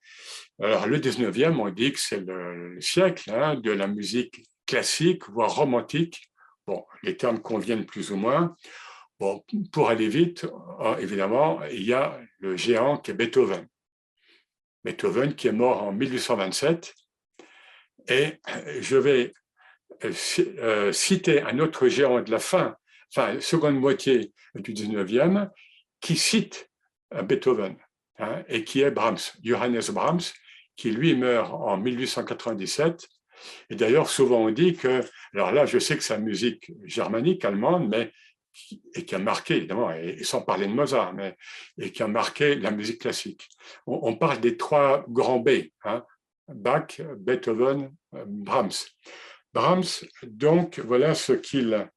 Alors, le 19e, on dit que c'est le siècle hein, de la musique classique, voire romantique. Bon, les termes conviennent plus ou moins. Bon, pour aller vite, euh, évidemment, il y a le géant qui est Beethoven. Beethoven qui est mort en 1827. Et je vais euh, citer un autre géant de la fin, enfin, seconde moitié du 19e, qui cite euh, Beethoven, hein, et qui est Brahms, Johannes Brahms, qui lui meurt en 1897. Et d'ailleurs, souvent on dit que, alors là, je sais que c'est la musique germanique, allemande, mais et qui a marqué, évidemment, et, sans parler de Mozart, mais et qui a marqué la musique classique. On, parle des trois grands B, hein, Bach, Beethoven, euh, Brahms. Brahms, donc, voilà ce qu'il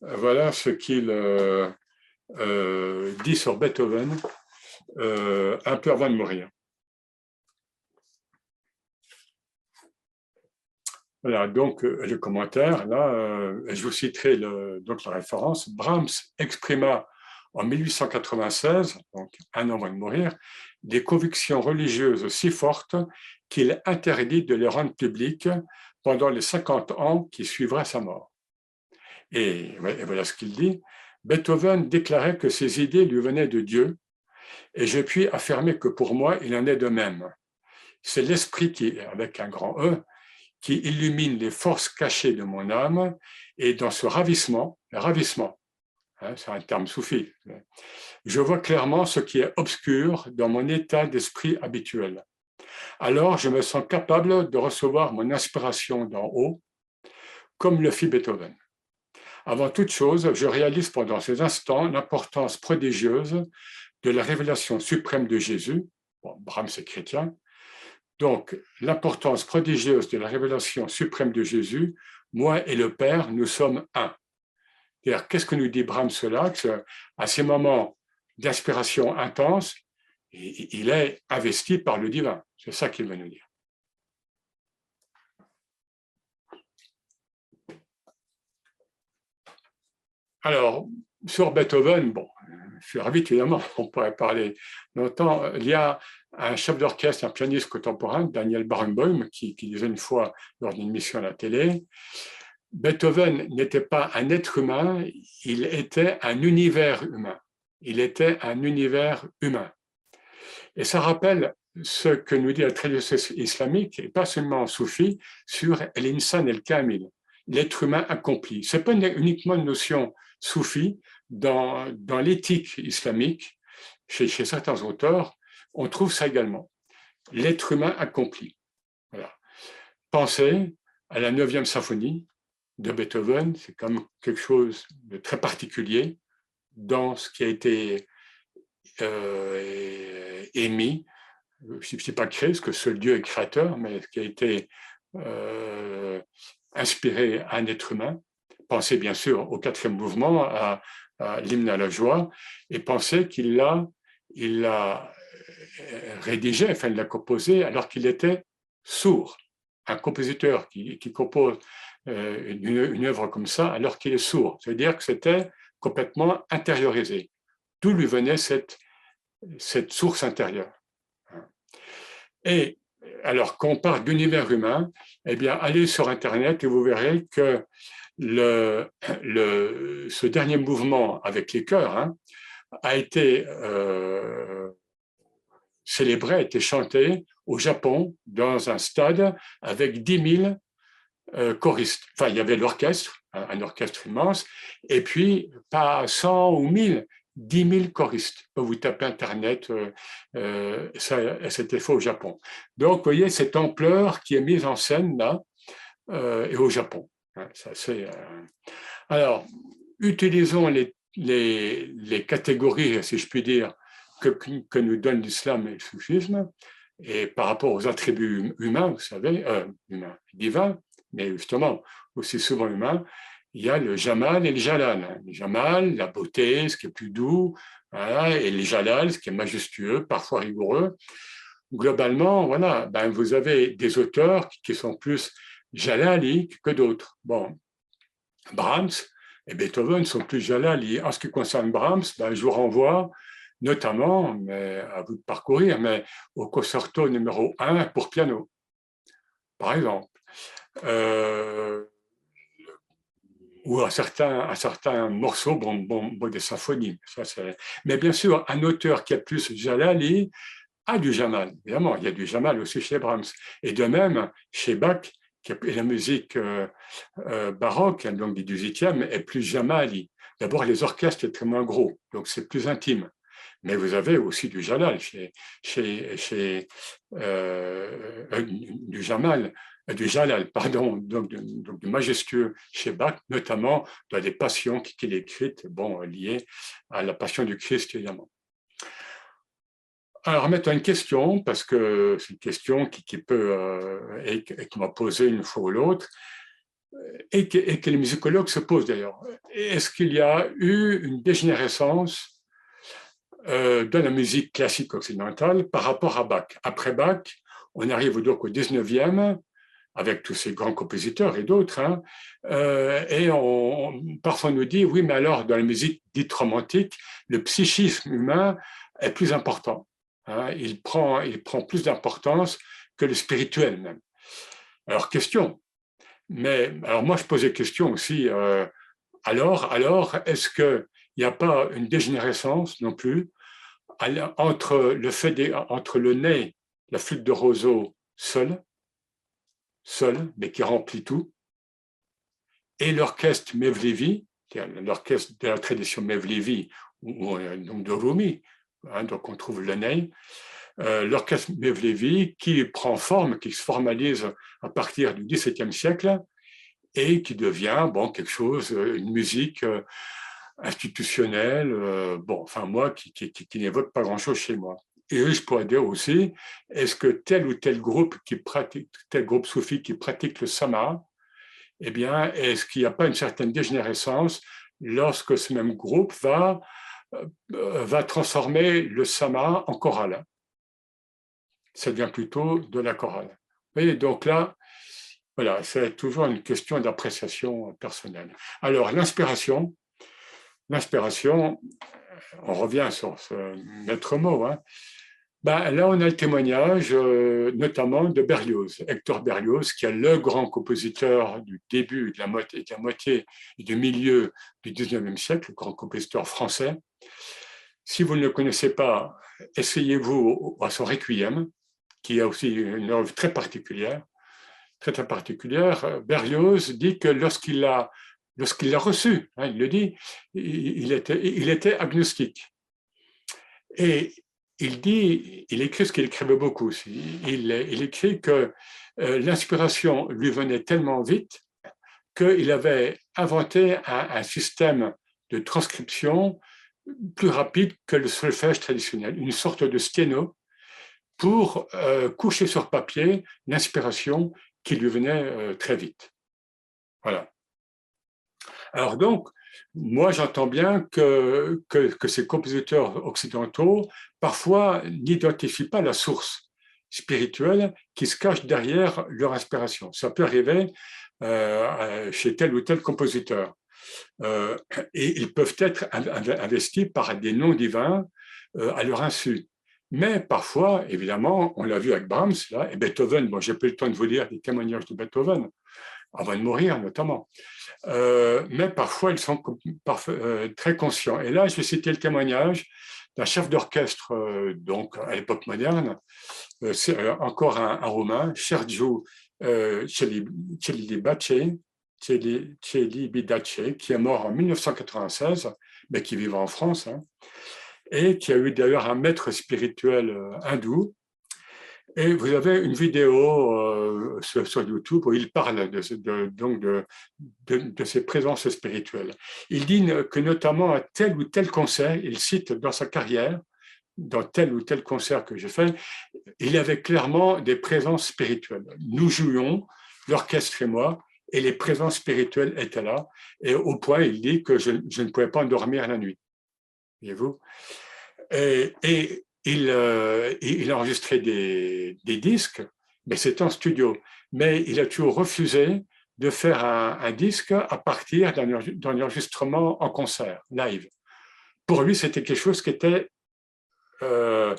voilà ce qu'il euh, euh, dit sur Beethoven euh, un peu avant de mourir. Voilà, donc le commentaire, là, je vous citerai donc la référence. Brahms exprima en 1896, donc un an avant de mourir, des convictions religieuses si fortes qu'il interdit de les rendre publiques pendant les 50 ans qui suivraient sa mort. Et, voilà ce qu'il dit. Beethoven déclarait que ses idées lui venaient de Dieu, et je puis affirmer que pour moi, il en est de même. C'est l'esprit qui, avec un grand E, qui illumine les forces cachées de mon âme, et dans ce ravissement, ravissement, hein, c'est un terme soufi, je vois clairement ce qui est obscur dans mon état d'esprit habituel. Alors je me sens capable de recevoir mon inspiration d'en haut, comme le fit Beethoven. Avant toute chose, je réalise pendant ces instants l'importance prodigieuse de la révélation suprême de Jésus. Bon, Brahms est chrétien. Donc, l'importance prodigieuse de la révélation suprême de Jésus, moi et le Père, nous sommes un. Qu'est-ce que nous dit Brahms cela? À ces moments d'inspiration intense, il est investi par le divin. C'est ça qu'il veut nous dire. Alors, sur Beethoven, bon, suis ravi, évidemment, on pourrait parler longtemps. Il y a un chef d'orchestre, un pianiste contemporain, Daniel Barenboim, qui, disait une fois lors d'une émission à la télé, Beethoven n'était pas un être humain, il était un univers humain. Il était un univers humain. Et ça rappelle ce que nous dit la tradition islamique, et pas seulement soufi, sur l'insan el-kamil, l'être humain accompli. Ce n'est pas uniquement une notion soufie, dans, l'éthique islamique, chez, certains auteurs, on trouve ça également. L'être humain accompli. Pensez à la neuvième symphonie de Beethoven, c'est comme quelque chose de très particulier dans ce qui a été euh, émis. Je ne sais pas créé, parce que seul Dieu est créateur, mais ce qui a été euh, inspiré à un être humain. Pensez bien sûr au quatrième mouvement, à, l'hymne à la joie, et pensez qu'il l'a il l'a euh, rédigé, enfin il l'a composé alors qu'il était sourd. Un compositeur qui, qui compose euh, une, œuvre comme ça alors qu'il est sourd, c'est-à-dire que c'était complètement intériorisé. D'où lui venait cette, cette source intérieure. Et alors, qu'on parle d'univers humain, eh bien, allez sur Internet et vous verrez que le, le, ce dernier mouvement avec les chœurs hein, a été euh, célébré, a été chanté au Japon dans un stade avec 10 000 euh, choristes. Enfin, il y avait l'orchestre, un, orchestre immense, et puis pas 100 ou 1000, 10 000 choristes. Vous tapez Internet, euh, euh, ça, c'était fait au Japon. Donc, vous voyez cette ampleur qui est mise en scène là, euh, et au Japon. C'est, Alors, utilisons les, les, les, catégories, si je puis dire, que, que nous donne l'islam et le soufisme. Et par rapport aux attributs hum, humains, vous savez, euh, humains, divins, mais justement aussi souvent humains, il y a le Jamal et le Jalal. Le Jamal, la beauté, ce qui est plus doux, et le Jalal, ce qui est majestueux, parfois rigoureux. Globalement, voilà, ben vous avez des auteurs qui sont plus jalaliques que d'autres. Bon, Brahms et Beethoven sont plus jalali. En ce qui concerne Brahms, ben, je vous renvoie notamment, mais à vous de parcourir, mais au concerto numéro 1 pour piano, par exemple. Euh, ou à certains, à certains morceaux bon, des symphonies. Mais bien sûr, un auteur qui a plus Jalali a du Jamal. Évidemment, il y a du Jamal aussi chez Brahms. Et de même, chez Bach, est la musique euh, euh, baroque, hein, donc du 18e, est plus Jamali. D'abord, les orchestres très moins gros, donc c'est plus intime. Mais vous avez aussi du Jalal chez, euh, du Jamal Jalal, pardon, donc, du majestueux chez Bach, notamment dans les passions qu'il a écrites, bon, liées à la passion du Christ, évidemment. Alors, maintenant une question, parce que c'est une question qui, peut, euh, et, m'a posé une fois ou l'autre, et que, les musicologues se posent d'ailleurs. Est-ce qu'il y a eu une dégénérescence euh, de la musique classique occidentale par rapport à Bach? Après Bach, on arrive au 19e, avec tous ces grands compositeurs et d'autres. Hein. Euh, et parfois on nous dit, oui, mais alors dans la musique dite romantique, le psychisme humain est plus important. Hein. Il, prend, il prend plus d'importance que le spirituel même. Alors, question. Mais alors moi, je posais question aussi. Euh, alors, alors est-ce qu'il n'y a pas une dégénérescence non plus entre le fait entre le nez, la flûte de roseau seul seul, mais qui remplit tout, et l'orchestre Mevlevi, l'orchestre de la tradition Mevlevi, ou, donc de Rumi, hein, donc on trouve le nez, euh, l'orchestre Mevlevi qui prend forme, qui se formalise à partir du XVIIe siècle et qui devient bon, quelque chose, une musique euh, institutionnelle, euh, bon, enfin moi, qui, n'évoque pas grand-chose chez moi. Et je pourrais dire aussi, est-ce que tel ou tel groupe qui pratique, tel groupe soufi qui pratique le sama, eh bien, est-ce qu'il n'y a pas une certaine dégénérescence lorsque ce même groupe va, euh, va transformer le sama en chorale Ça devient plutôt de la chorale. Vous donc là, voilà, c'est toujours une question d'appréciation personnelle. Alors, l'inspiration, l'inspiration, on revient sur ce maître mot, hein, ben, là, on a le témoignage euh, notamment de Berlioz, Hector Berlioz, qui est le grand compositeur du début de la moitié, de la moitié et du milieu du 19e siècle, le grand compositeur français. Si vous ne le connaissez pas, essayez-vous à son Requiem, qui a aussi une œuvre très particulière. Très, particulière. Berlioz dit que lorsqu'il l'a lorsqu'il l'a reçu, hein, il le dit, il était, il était agnostique. Et il dit, il écrit ce qu'il écrivait beaucoup il écrit que euh, l'inspiration lui venait tellement vite qu'il avait inventé un, système de transcription plus rapide que le solfège traditionnel, une sorte de sténo pour euh, coucher sur papier l'inspiration qui lui venait euh, très vite. Voilà. Alors donc, moi j'entends bien que, que, ces compositeurs occidentaux parfois n'identifient pas la source spirituelle qui se cache derrière leur inspiration. Ça peut arriver euh, chez tel ou tel compositeur. Euh, et ils peuvent être investis par des noms divins euh, à leur insu. Mais parfois, évidemment, on l'a vu avec Brahms là, et Beethoven, bon, j'ai pas eu le temps de vous lire des témoignages de Beethoven, avant de mourir notamment. Euh, mais parfois ils sont euh, très conscients. Et là, je vais citer le témoignage d'un chef d'orchestre, euh, donc à l'époque moderne, c'est encore un, Romain, Sergio Celibidache, qui est mort en 1996, mais qui vivait en France, hein, et qui a eu d'ailleurs un maître spirituel hindou, et vous avez une vidéo euh, sur, YouTube où il parle de, donc de, de, ses présences spirituelles. Il dit que notamment à tel ou tel concert, il cite dans sa carrière, dans tel ou tel concert que j'ai fait, il avait clairement des présences spirituelles. Nous jouions, l'orchestre et moi, et les présences spirituelles étaient là, et au point, il dit que je, ne pouvais pas dormir la nuit. Voyez-vous? Et il, euh, il, a enregistré des, disques, mais c'était en studio. Mais il a toujours refusé de faire un, disque à partir d'un enregistrement en concert, live. Pour lui, c'était quelque chose qui était euh,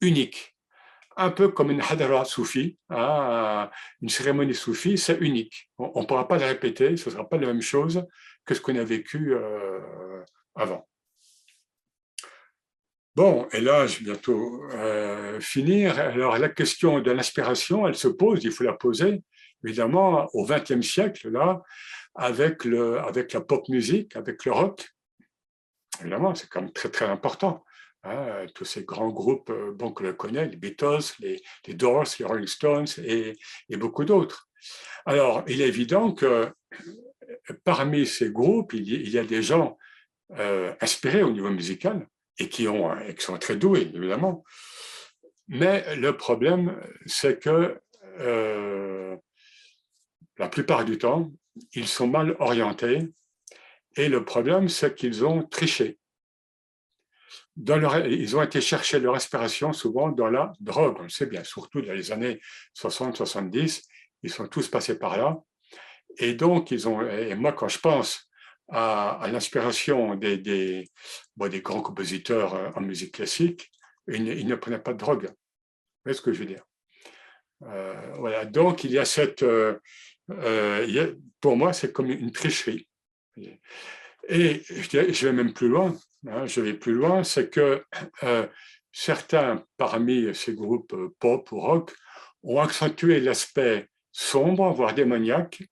unique. Un peu comme une hadra soufi, hein, une cérémonie soufi, c'est unique. On ne pourra pas le répéter, ce ne sera pas la même chose que ce qu'on a vécu euh, avant. Bon, et là, je vais bientôt euh, finir. Alors, la question de l'inspiration, elle se pose, il faut la poser, évidemment, au XXe siècle, là, avec, le, avec la pop musique, avec le rock. Évidemment, c'est quand même très, très important. Hein, tous ces grands groupes euh, bon, que l'on connaît, les Beatles, les, Doors, les Rolling Stones et, beaucoup d'autres. Alors, il est évident que parmi ces groupes, il y, a des gens euh, inspirés au niveau musical et qui, ont, qui sont très doués, évidemment. Mais le problème, c'est que euh, la plupart du temps, ils sont mal orientés et le problème, c'est qu'ils ont triché. Ils ont été chercher leur inspiration souvent dans la drogue, on le sait bien, surtout dans les années 60-70, ils sont tous passés par là. Et donc, ils ont, et moi, quand je pense à, l'inspiration des, des, grands compositeurs euh, en musique classique, ils, ne prenaient pas de drogue. Vous voyez ce que je veux dire? Euh, Voilà, donc il y a cette, euh, pour moi, c'est comme une tricherie. Et je vais même plus loin, hein, je vais plus loin, c'est que certains parmi ces groupes pop ou rock ont accentué l'aspect sombre, voire démoniaque,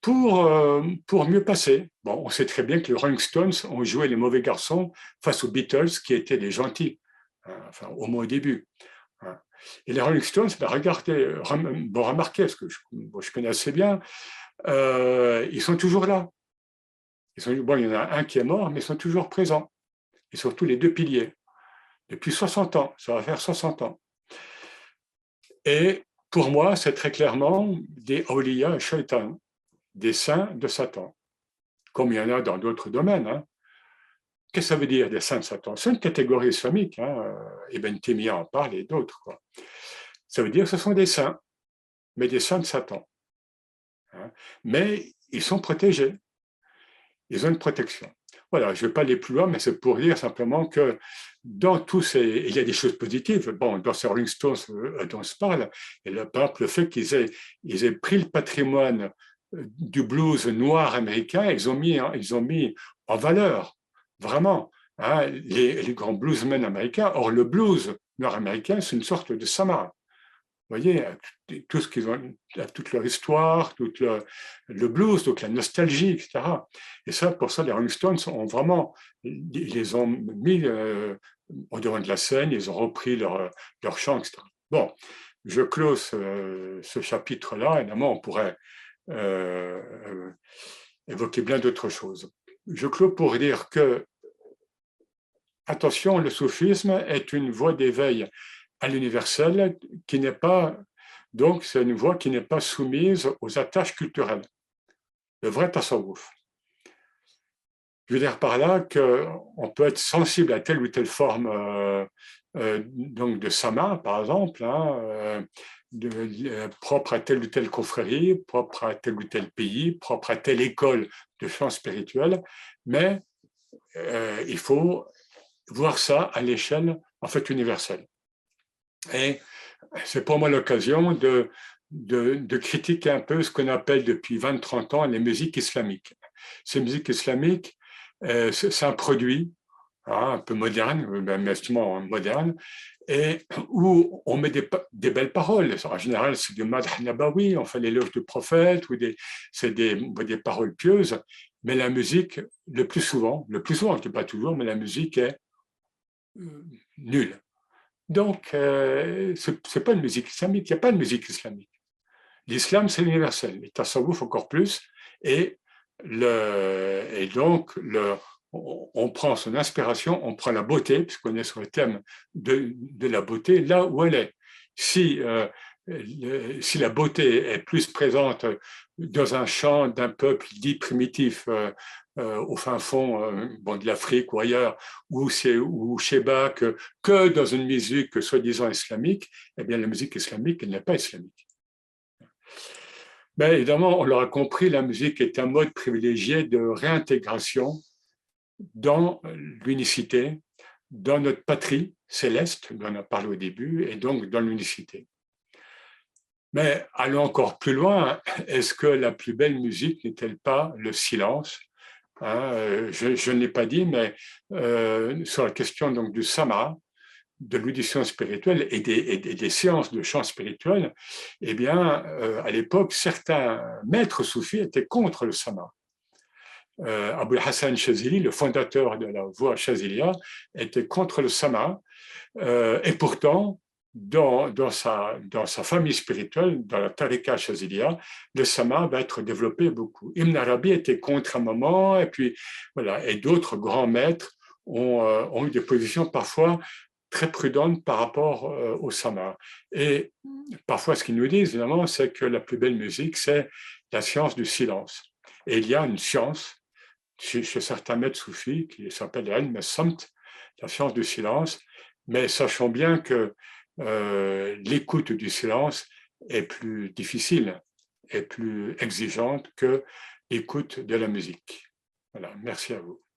pour, euh, pour mieux passer. Bon, on sait très bien que les Rolling Stones ont joué les mauvais garçons face aux Beatles, qui étaient les gentils, hein, enfin, au moins au début. Hein. Et les Rolling Stones, ben, regardez, bon, remarquez, parce que je, connais assez bien, euh, ils sont toujours là. Ils sont, bon, il y en a un qui est mort, mais ils sont toujours présents. Et surtout les deux piliers. Depuis 60 ans, ça va faire 60 ans. Et pour moi, c'est très clairement des Awliya et des saints de Satan, comme il y en a dans d'autres domaines. Hein. Qu'est-ce que ça veut dire des saints de Satan? C'est une catégorie islamique, hein. Ibn Taymiyyah en parle et d'autres. Ça veut dire que ce sont des saints, mais des saints de Satan. Hein. Mais ils sont protégés. Ils ont une protection. Voilà, je ne vais pas aller plus loin, mais c'est pour dire simplement que dans tous ces. Il y a des choses positives. Bon, dans ces Rolling Stones euh, dont on se parle, et le, par le fait qu'ils aient, ils aient pris le patrimoine euh, du blues noir américain, ils ont mis, ils ont mis en valeur, vraiment, hein, les, grands bluesmen américains. Or, le blues nord-américain, c'est une sorte de Samara voyez, tout ce qu'ils ont, toute leur histoire, tout le, blues, donc la nostalgie, etc. Et ça, pour ça, les Rolling Stones ont vraiment, ils les ont mis euh, au devant de la scène, ils ont repris leur, leur chant, etc. Bon, je close ce, chapitre-là, évidemment, on pourrait euh, euh, évoquer bien d'autres choses. Je clôt pour dire que, attention, le soufisme est une voie d'éveil à l'universel qui n'est pas, donc c'est une voie qui n'est pas soumise aux attaches culturelles. Le vrai tasawwuf. Je veux dire par là qu'on peut être sensible à telle ou telle forme euh, euh, donc de sama, par exemple, hein, euh, de, propre à telle ou telle confrérie, propre à tel ou tel pays, propre à telle école de chant spirituel, mais il faut voir ça à l'échelle en fait universelle. Et c'est pour moi l'occasion de, de, critiquer un peu ce qu'on appelle depuis 20-30 ans les musiques islamiques. Ces musiques islamiques, euh, c'est un produit hein, un peu moderne, un instrument moderne, et où on met des, belles paroles. En général, c'est du madh nabawi, on fait l'éloge du prophète, ou c'est des, paroles pieuses, mais la musique, le plus souvent, le plus souvent, je ne dis pas toujours, mais la musique est euh, nulle. Donc, euh, ce n'est pas une musique islamique, il n'y a pas de musique islamique. L'islam, c'est universel, le tasawwuf encore plus, et, et donc le, on, prend son inspiration, on prend la beauté, puisqu'on est sur le thème de, la beauté, là où elle est. Si, euh, si la beauté est plus présente dans un chant d'un peuple dit primitif, euh, euh, au fin fond de l'Afrique ou ailleurs, ou, chez Bach, que dans une musique soi-disant islamique, eh bien la musique islamique, elle n'est pas islamique. Mais évidemment, on l'aura compris, la musique est un mode privilégié de réintégration dans l'unicité, dans notre patrie céleste, dont on a parlé au début, et donc dans l'unicité. Mais allons encore plus loin, est-ce que la plus belle musique n'est-elle pas le silence? Hein, euh, Je, ne l'ai pas dit, mais euh, sur la question donc, du sama, de l'audition spirituelle et des, séances de chant spirituel, eh bien, euh, à l'époque, certains maîtres soufis étaient contre le sama. Euh, Abul Hassan Shazili, le fondateur de la voie Shazilia, était contre le sama, euh, et pourtant, dans, dans, sa, dans sa famille spirituelle, dans la Tariqa Shazilia, le sama va être développé beaucoup. Ibn Arabi était contre un moment, et puis voilà, et d'autres grands maîtres ont, ont eu des positions parfois très prudente par rapport euh, au sama. Et parfois, ce qu'ils nous disent, évidemment, c'est que la plus belle musique, c'est la science du silence. Et il y a une science chez, certains maîtres soufis qui s'appelle el samt, la science du silence. Mais sachons bien que euh, l'écoute du silence est plus difficile, est plus exigeante que l'écoute de la musique. Voilà, merci à vous.